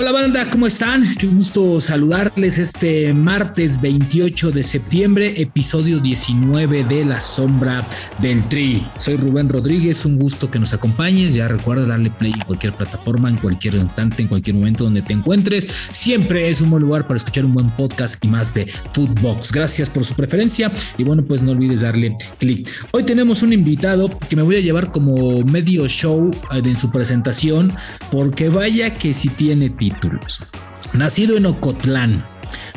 Hola banda, ¿cómo están? Qué gusto saludarles este martes 28 de septiembre, episodio 19 de La Sombra del Tri. Soy Rubén Rodríguez, un gusto que nos acompañes. Ya recuerda darle play en cualquier plataforma, en cualquier instante, en cualquier momento donde te encuentres. Siempre es un buen lugar para escuchar un buen podcast y más de Footbox. Gracias por su preferencia y bueno, pues no olvides darle clic. Hoy tenemos un invitado que me voy a llevar como medio show eh, en su presentación porque vaya que si tiene títulos. Nacido en Ocotlán,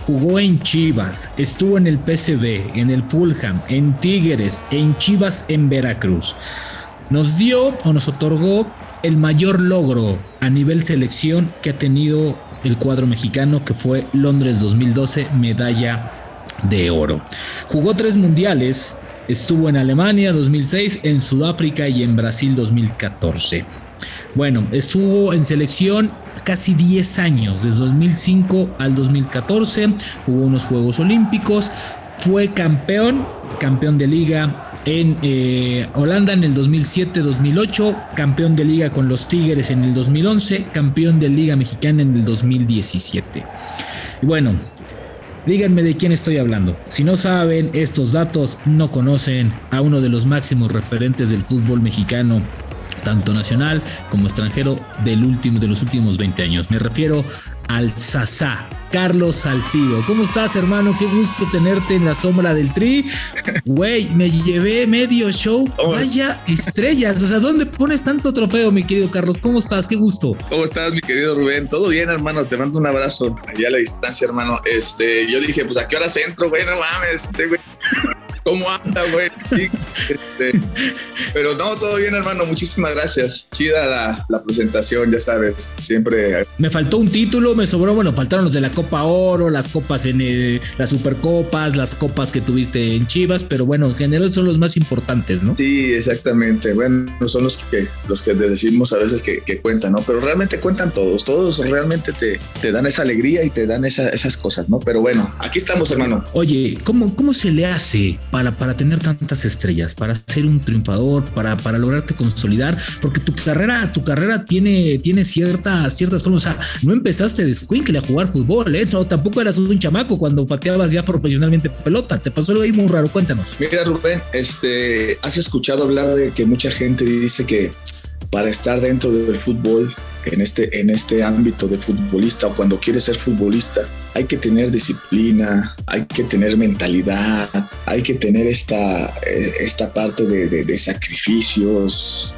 jugó en Chivas, estuvo en el PCB, en el Fulham, en Tigres, en Chivas en Veracruz. Nos dio o nos otorgó el mayor logro a nivel selección que ha tenido el cuadro mexicano, que fue Londres 2012, medalla de oro. Jugó tres mundiales, estuvo en Alemania 2006, en Sudáfrica y en Brasil 2014. Bueno, estuvo en selección casi 10 años, desde 2005 al 2014, hubo unos Juegos Olímpicos, fue campeón, campeón de liga en eh, Holanda en el 2007-2008, campeón de liga con los Tigres en el 2011, campeón de liga mexicana en el 2017. Y bueno, díganme de quién estoy hablando. Si no saben estos datos, no conocen a uno de los máximos referentes del fútbol mexicano tanto nacional como extranjero del último, de los últimos 20 años. Me refiero al Sasá, Carlos Salcido. ¿Cómo estás, hermano? Qué gusto tenerte en la sombra del tri. Güey, me llevé medio show. Vaya estrellas. O sea, ¿dónde pones tanto trofeo, mi querido Carlos? ¿Cómo estás? Qué gusto. ¿Cómo estás, mi querido Rubén? Todo bien, hermano. Te mando un abrazo allá a la distancia, hermano. Este, yo dije, pues a qué hora entro, güey, no mames, este, güey. ¿Cómo anda, güey? Este, pero no, todo bien, hermano. Muchísimas gracias. Chida la, la, presentación, ya sabes. Siempre. Me faltó un título, me sobró. Bueno, faltaron los de la Copa Oro, las copas en el, las Supercopas, las copas que tuviste en Chivas, pero bueno, en general son los más importantes, ¿no? Sí, exactamente. Bueno, son los que, los que decimos a veces que, que cuentan, ¿no? Pero realmente cuentan todos. Todos realmente te, te dan esa alegría y te dan esa, esas cosas, ¿no? Pero bueno, aquí estamos, hermano. Oye, ¿cómo, cómo se le hace? Para, para tener tantas estrellas, para ser un triunfador, para, para lograrte consolidar, porque tu carrera, tu carrera tiene, tiene ciertas, ciertas formas. O sea, no empezaste de squinkle a jugar fútbol, ¿eh? No, tampoco eras un chamaco cuando pateabas ya profesionalmente pelota. Te pasó algo ahí muy raro. Cuéntanos. Mira, Rubén, este, has escuchado hablar de que mucha gente dice que para estar dentro del fútbol en este, en este ámbito de futbolista o cuando quieres ser futbolista, hay que tener disciplina, hay que tener mentalidad, hay que tener esta, eh, esta parte de, sacrificios,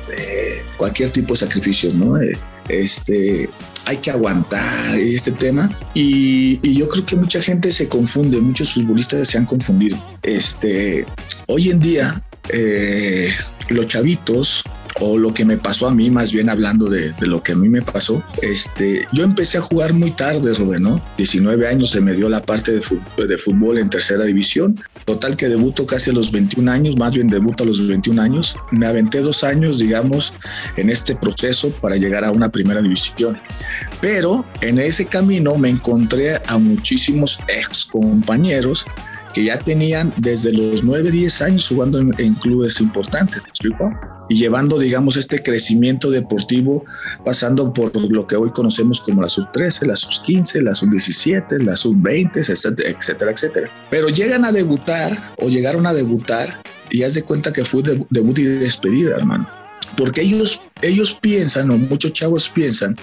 cualquier tipo de sacrificio, ¿no? Eh, este, hay que aguantar este tema y, yo creo que mucha gente se confunde, muchos futbolistas se han confundido. Este, hoy en día eh, los chavitos o lo que me pasó a mí, más bien hablando de, de, lo que a mí me pasó, este, yo empecé a jugar muy tarde, Rubén, ¿no? 19 años se me dio la parte de fútbol, de fútbol en tercera división. Total que debuto casi a los 21 años, más bien debuto a los 21 años. Me aventé dos años, digamos, en este proceso para llegar a una primera división. Pero en ese camino me encontré a muchísimos ex compañeros que ya tenían desde los 9, 10 años jugando en, en clubes importantes, ¿me explico? Y llevando, digamos, este crecimiento deportivo, pasando por lo que hoy conocemos como la sub-13, la sub-15, la sub-17, la sub-20, etcétera, etcétera. Pero llegan a debutar o llegaron a debutar y haz de cuenta que fue debut y despedida, hermano porque ellos, ellos piensan, o muchos chavos piensan,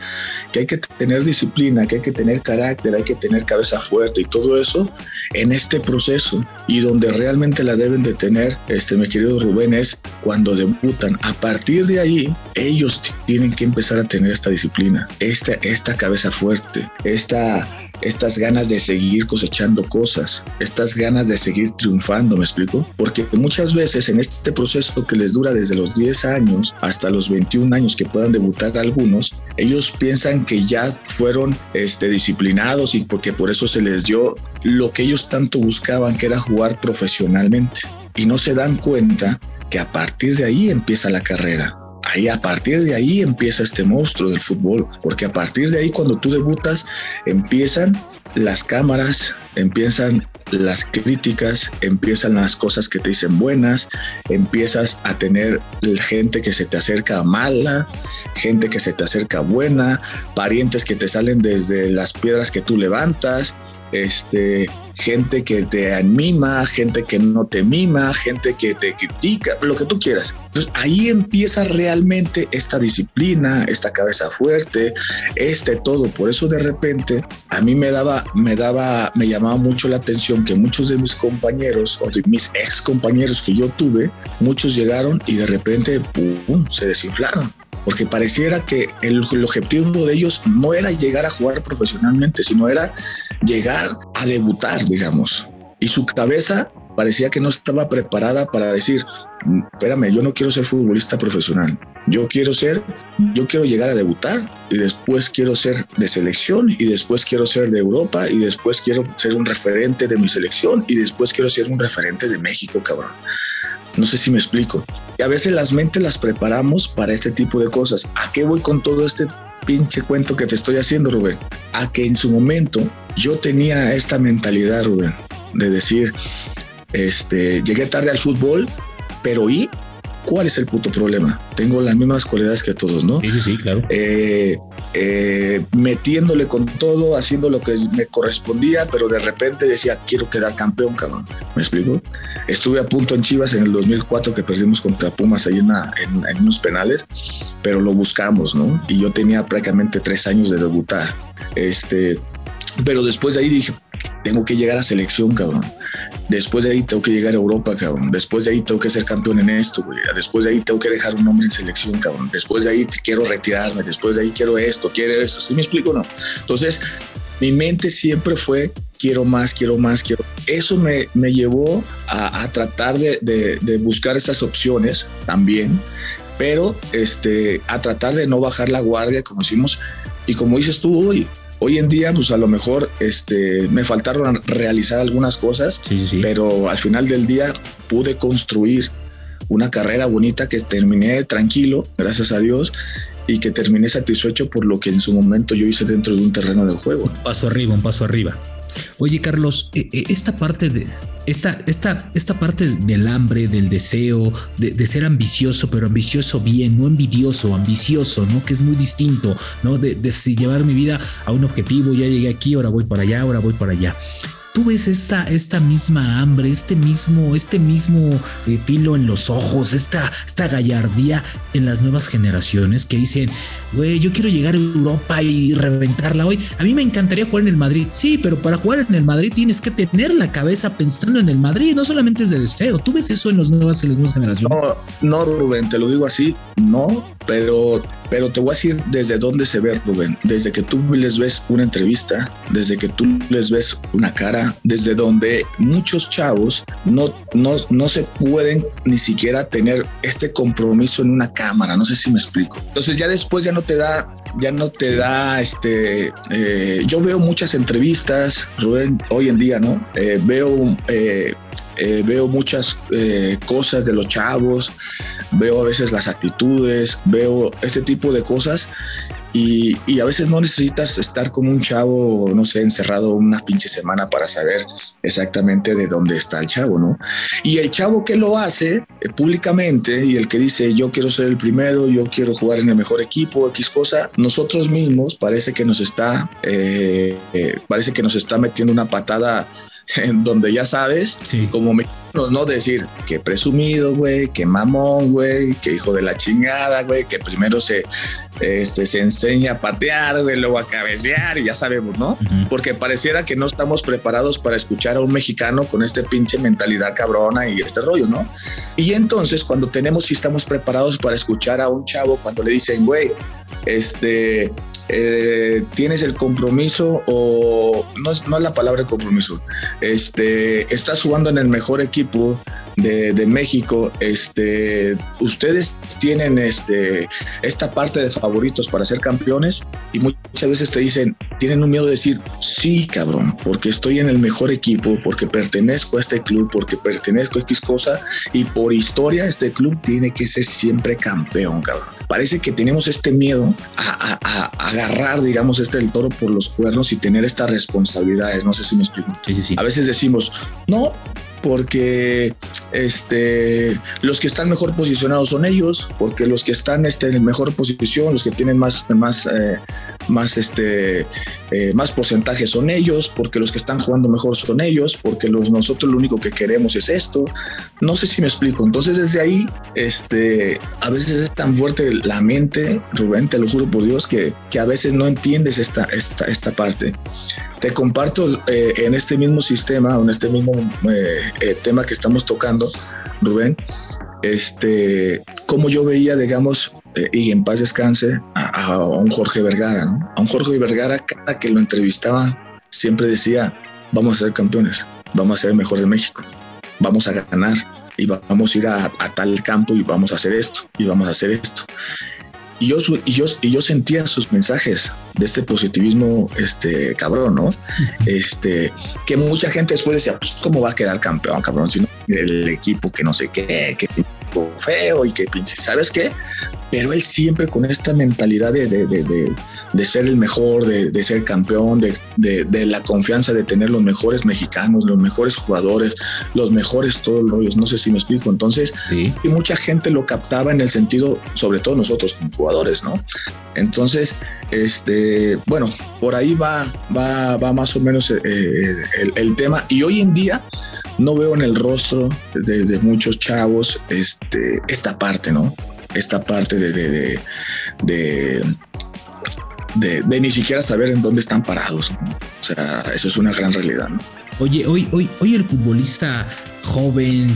que hay que tener disciplina, que hay que tener carácter, hay que tener cabeza fuerte y todo eso en este proceso. Y donde realmente la deben de tener, este, mi querido Rubén, es cuando debutan. A partir de ahí, ellos tienen que empezar a tener esta disciplina, esta, esta cabeza fuerte, esta estas ganas de seguir cosechando cosas, estas ganas de seguir triunfando, ¿me explico? Porque muchas veces en este proceso que les dura desde los 10 años hasta los 21 años que puedan debutar algunos, ellos piensan que ya fueron este, disciplinados y porque por eso se les dio lo que ellos tanto buscaban, que era jugar profesionalmente. Y no se dan cuenta que a partir de ahí empieza la carrera. Ahí a partir de ahí empieza este monstruo del fútbol, porque a partir de ahí cuando tú debutas empiezan las cámaras, empiezan las críticas, empiezan las cosas que te dicen buenas, empiezas a tener gente que se te acerca mala, gente que se te acerca buena, parientes que te salen desde las piedras que tú levantas, este, gente que te anima, gente que no te mima, gente que te critica, lo que tú quieras. Entonces ahí empieza realmente esta disciplina, esta cabeza fuerte, este todo. Por eso de repente a mí me daba, me daba, me llamaba mucho la atención que muchos de mis compañeros o de mis ex compañeros que yo tuve, muchos llegaron y de repente pum, se desinflaron porque pareciera que el, objetivo de ellos no era llegar a jugar profesionalmente, sino era llegar a debutar, digamos. Y su cabeza parecía que no estaba preparada para decir, espérame, yo no quiero ser futbolista profesional, yo quiero ser, yo quiero llegar a debutar y después quiero ser de selección y después quiero ser de Europa y después quiero ser un referente de mi selección y después quiero ser un referente de México, cabrón. No sé si me explico. A veces las mentes las preparamos para este tipo de cosas. ¿A qué voy con todo este pinche cuento que te estoy haciendo, Rubén? A que en su momento yo tenía esta mentalidad, Rubén, de decir, este, llegué tarde al fútbol, pero ¿y ¿Cuál es el puto problema? Tengo las mismas cualidades que todos, ¿no? Sí, sí, sí, claro. Eh, eh, metiéndole con todo, haciendo lo que me correspondía, pero de repente decía, quiero quedar campeón, cabrón. ¿Me explico? Estuve a punto en Chivas en el 2004 que perdimos contra Pumas ahí en, en unos penales, pero lo buscamos, ¿no? Y yo tenía prácticamente tres años de debutar. Este, pero después de ahí dije, tengo que llegar a selección, cabrón. Después de ahí tengo que llegar a Europa, cabrón. Después de ahí tengo que ser campeón en esto, güey. Después de ahí tengo que dejar un nombre en selección, cabrón. Después de ahí quiero retirarme. Después de ahí quiero esto, quiero esto. ¿Sí me explico no? Entonces, mi mente siempre fue quiero más, quiero más, quiero. Eso me, me llevó a, tratar de, de, buscar estas opciones también, pero este, a tratar de no bajar la guardia, como decimos. Y como dices tú hoy, Hoy en día, pues a lo mejor este, me faltaron realizar algunas cosas, pero al final del día pude construir una carrera bonita que terminé tranquilo, gracias a Dios, y que terminé satisfecho por lo que en su momento yo hice dentro de un terreno de juego. Un paso arriba, un paso arriba. Oye, Carlos, eh, eh, esta parte de, esta, esta, esta parte del hambre, del deseo, de, ser ambicioso, pero ambicioso bien, no envidioso, ambicioso, ¿no? Que es muy distinto, ¿no? De, de llevar mi vida a un objetivo, ya llegué aquí, ahora voy para allá, ahora voy para allá tú ves esta, esta misma hambre, este mismo, este mismo eh, tilo en los ojos, esta, esta gallardía en las nuevas generaciones que dicen, güey, yo quiero llegar a Europa y reventarla hoy. A mí me encantaría jugar en el Madrid. Sí, pero para jugar en el Madrid tienes que tener la cabeza pensando en el Madrid, no solamente es de deseo. ¿Tú ves eso en, los nuevas, en las nuevas generaciones? No, no, Rubén, te lo digo así, no, pero, pero te voy a decir desde dónde se ve, Rubén. Desde que tú les ves una entrevista, desde que tú les ves una cara, desde donde muchos chavos no, no, no se pueden ni siquiera tener este compromiso en una cámara. No sé si me explico. Entonces ya después ya no te da ya no te da este eh, yo veo muchas entrevistas Rubén hoy en día no eh, veo eh, eh, veo muchas eh, cosas de los chavos, veo a veces las actitudes, veo este tipo de cosas y, a veces no necesitas estar como un chavo, no sé, encerrado una pinche semana para saber exactamente de dónde está el chavo, ¿no? Y el chavo que lo hace eh, públicamente y el que dice yo quiero ser el primero, yo quiero jugar en el mejor equipo, X cosa, nosotros mismos parece que nos está, parece que nos está metiendo una patada donde ya sabes, como me no decir que presumido, güey, que mamón, güey, que hijo de la chingada, güey, que primero se, este, se enseña a patear, güey, luego a cabecear y ya sabemos, ¿no? Porque pareciera que no estamos preparados para escuchar a un mexicano con este pinche mentalidad cabrona y este rollo, ¿no? Y entonces cuando tenemos y estamos preparados para escuchar a un chavo cuando le dicen, güey, este, eh, tienes el compromiso o no es, no es la palabra compromiso, este, estás jugando en el mejor equipo de, de, México, este, ustedes tienen este, esta parte de favoritos para ser campeones y muchas veces te dicen, tienen un miedo de decir, sí, cabrón, porque estoy en el mejor equipo, porque pertenezco a este club, porque pertenezco a X cosa y por historia este club tiene que ser siempre campeón, cabrón. parece que tenemos este miedo a, agarrar, digamos, este del toro por los cuernos y tener estas responsabilidades. No sé si me explico. A veces decimos, no, porque este, los que están mejor posicionados son ellos, porque los que están este, en mejor posición, los que tienen más, más, eh, más, este, eh, más porcentaje son ellos, porque los que están jugando mejor son ellos, porque los, nosotros lo único que queremos es esto. No sé si me explico. Entonces desde ahí, este, a veces es tan fuerte la mente, Rubén, te lo juro por Dios, que, que a veces no entiendes esta, esta, esta parte. Te comparto eh, en este mismo sistema, en este mismo tema que estamos tocando, Rubén, este, como yo veía, digamos, eh, y en paz descanse, a, un Jorge Vergara, ¿no? A un Jorge Vergara, cada que lo entrevistaba, siempre decía, vamos a ser campeones, vamos a ser el mejor de México, vamos a ganar y vamos a ir a, a tal campo y vamos a hacer esto y vamos a hacer esto. Y yo, y yo, y yo sentía sus mensajes de este positivismo, este cabrón, ¿no? Este, que mucha gente después decía, pues, ¿cómo va a quedar campeón, cabrón? Si no, el equipo que no sé qué, que feo y que pinche, ¿sabes qué? Pero él siempre con esta mentalidad de, de, de, de ser el mejor, de, ser campeón, de, la confianza de tener los mejores mexicanos, los mejores jugadores, los mejores todos los rollos, no sé si me explico. Entonces, y mucha gente lo captaba en el sentido, sobre todo nosotros como jugadores, ¿no? Entonces, este, bueno, por ahí va, va, va más o menos eh, el, el tema. Y hoy en día, no veo en el rostro de, muchos chavos este, esta parte, ¿no? Esta parte de, de, de, ni siquiera saber en dónde están parados. O sea, eso es una gran realidad, ¿no? Oye, hoy, hoy, hoy el futbolista joven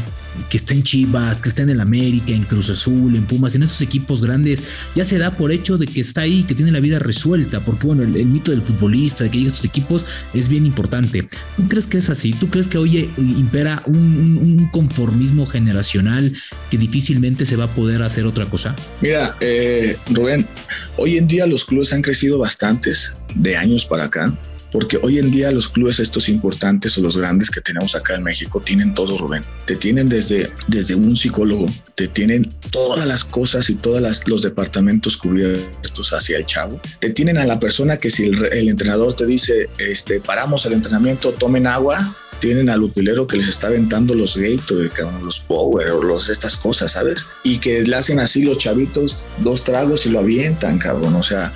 que está en Chivas, que está en el América, en Cruz Azul, en Pumas, en esos equipos grandes, ya se da por hecho de que está ahí, que tiene la vida resuelta, porque bueno, el, mito del futbolista, de que llega a estos equipos, es bien importante. ¿Tú crees que es así? ¿Tú crees que hoy impera un, conformismo generacional que difícilmente se va a poder hacer otra cosa? Mira, eh, Rubén, hoy en día los clubes han crecido bastantes de años para acá porque hoy en día los clubes estos importantes o los grandes que tenemos acá en México tienen todo, Rubén. Te tienen desde, desde un psicólogo, te tienen todas las cosas y todos los departamentos cubiertos hacia el chavo. Te tienen a la persona que si el, entrenador te dice, este, paramos el entrenamiento, tomen agua, tienen al utilero que les está aventando los Gatorade, los Power, los estas cosas, ¿sabes? Y que le hacen así los chavitos dos tragos y lo avientan, cabrón. O sea,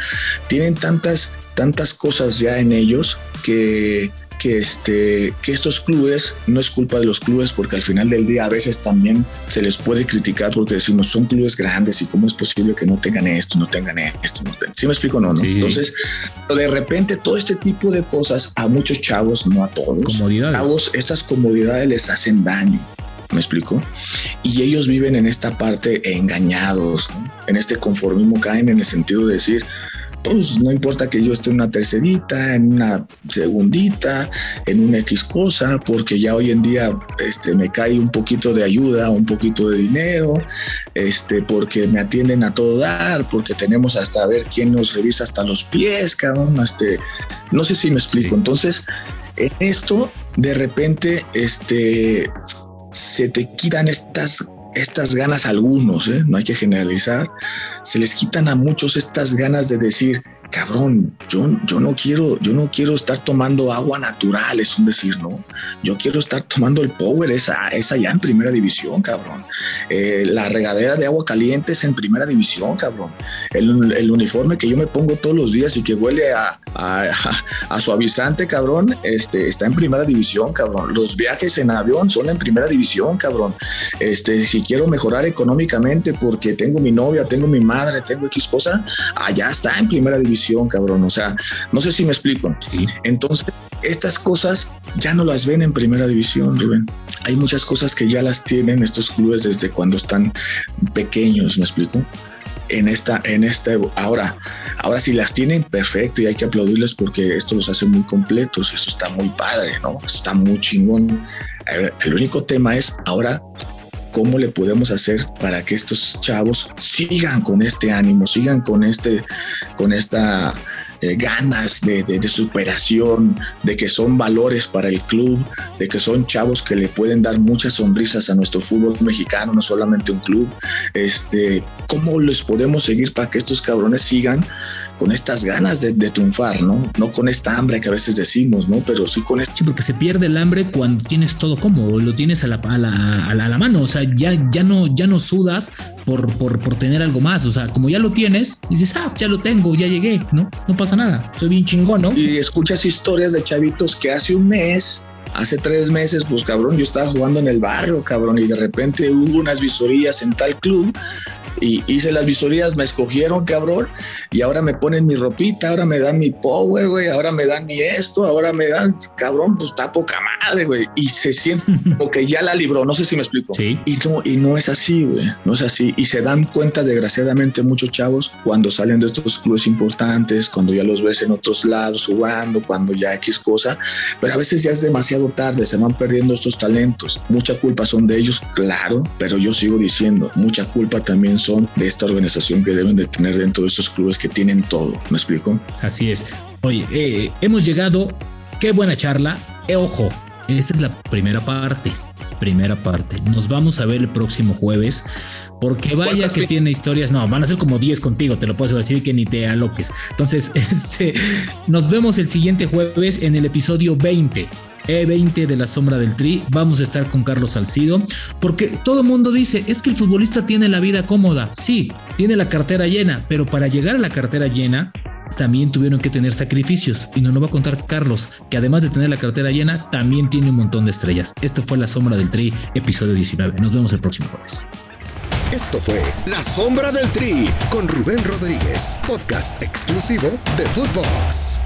tienen tantas tantas cosas ya en ellos que, que, este, que estos clubes, no es culpa de los clubes, porque al final del día a veces también se les puede criticar porque decimos son clubes grandes y cómo es posible que no tengan esto, no tengan esto. No ¿Sí me explico? No, no. Entonces, de repente todo este tipo de cosas a muchos chavos, no a todos, chavos, estas comodidades les hacen daño. ¿Me explico? Y ellos viven en esta parte engañados, en este conformismo, caen en el sentido de decir, pues no importa que yo esté en una tercerita, en una segundita, en una X cosa, porque ya hoy en día este, me cae un poquito de ayuda, un poquito de dinero, este, porque me atienden a todo dar, porque tenemos hasta ver quién nos revisa hasta los pies, cabrón, este, no sé si me explico. Entonces, en esto, de repente, este, se te quitan estas estas ganas a algunos, ¿eh? no hay que generalizar, se les quitan a muchos estas ganas de decir, cabrón, yo, yo no quiero, yo no quiero estar tomando agua natural, es un decir, ¿no? Yo quiero estar tomando el power, esa, esa ya en primera división, cabrón. Eh, la regadera de agua caliente es en primera división, cabrón. El, uniforme que yo me pongo todos los días y que huele a, a, a, suavizante, cabrón, este, está en primera división, cabrón. Los viajes en avión son en primera división, cabrón. Este, si quiero mejorar económicamente porque tengo mi novia, tengo mi madre, tengo X cosa, allá está en primera división cabrón. O sea, no sé si me explico. Entonces, estas cosas ya no las ven en primera división, Rubén. Hay muchas cosas que ya las tienen estos clubes desde cuando están pequeños, ¿me explico? En esta, en esta, ahora, ahora si las tienen, perfecto, y hay que aplaudirles porque esto los hace muy completos, eso está muy padre, ¿no? Está muy chingón. El único tema es ahora cómo le podemos hacer para que estos chavos sigan con este ánimo, sigan con este, con esta eh, ganas de, superación, de que son valores para el club, de que son chavos que le pueden dar muchas sonrisas a nuestro fútbol mexicano, no solamente un club. este, cómo les podemos seguir para que estos cabrones sigan con estas ganas de, triunfar, ¿no? No con esta hambre que a veces decimos, ¿no? Pero sí con esto. Sí, porque se pierde el hambre cuando tienes todo cómodo, lo tienes a la, a la, a la, mano, o sea, ya, ya, no, ya no sudas por, por, por tener algo más, o sea, como ya lo tienes, dices, ah, ya lo tengo, ya llegué, ¿no? No pasa nada, soy bien chingón, ¿no? Y escuchas historias de chavitos que hace un mes hace tres meses, pues cabrón, yo estaba jugando en el barrio, cabrón, y de repente hubo unas visorías en tal club y hice las visorías, me escogieron, cabrón, y ahora me ponen mi ropita, ahora me dan mi power, güey, ahora me dan mi esto, ahora me dan, cabrón, pues está poca madre, güey, y se siente que ya la libró, no sé si me explico. Sí. Y no, y no es así, güey, no es así, y se dan cuenta, desgraciadamente, muchos chavos cuando salen de estos clubes importantes, cuando ya los ves en otros lados jugando, cuando ya X cosa, pero a veces ya es demasiado tarde, se van perdiendo estos talentos. Mucha culpa son de ellos, claro, pero yo sigo diciendo, mucha culpa también son de esta organización que deben de tener dentro de estos clubes que tienen todo. ¿Me explico? Así es. Oye, eh, hemos llegado, qué buena charla. Eh, ojo, esta es la primera parte. Primera parte. Nos vamos a ver el próximo jueves. Porque vaya que tiene historias. No, van a ser como 10 contigo, te lo puedo decir que ni te aloques. Entonces, este, nos vemos el siguiente jueves en el episodio 20. E20 de la sombra del Tri. Vamos a estar con Carlos Salcido, porque todo mundo dice, es que el futbolista tiene la vida cómoda. Sí, tiene la cartera llena, pero para llegar a la cartera llena, también tuvieron que tener sacrificios. Y nos lo va a contar Carlos, que además de tener la cartera llena, también tiene un montón de estrellas. Esto fue La Sombra del Tri, episodio 19. Nos vemos el próximo jueves. Esto fue La Sombra del Tri con Rubén Rodríguez, podcast exclusivo de Footbox.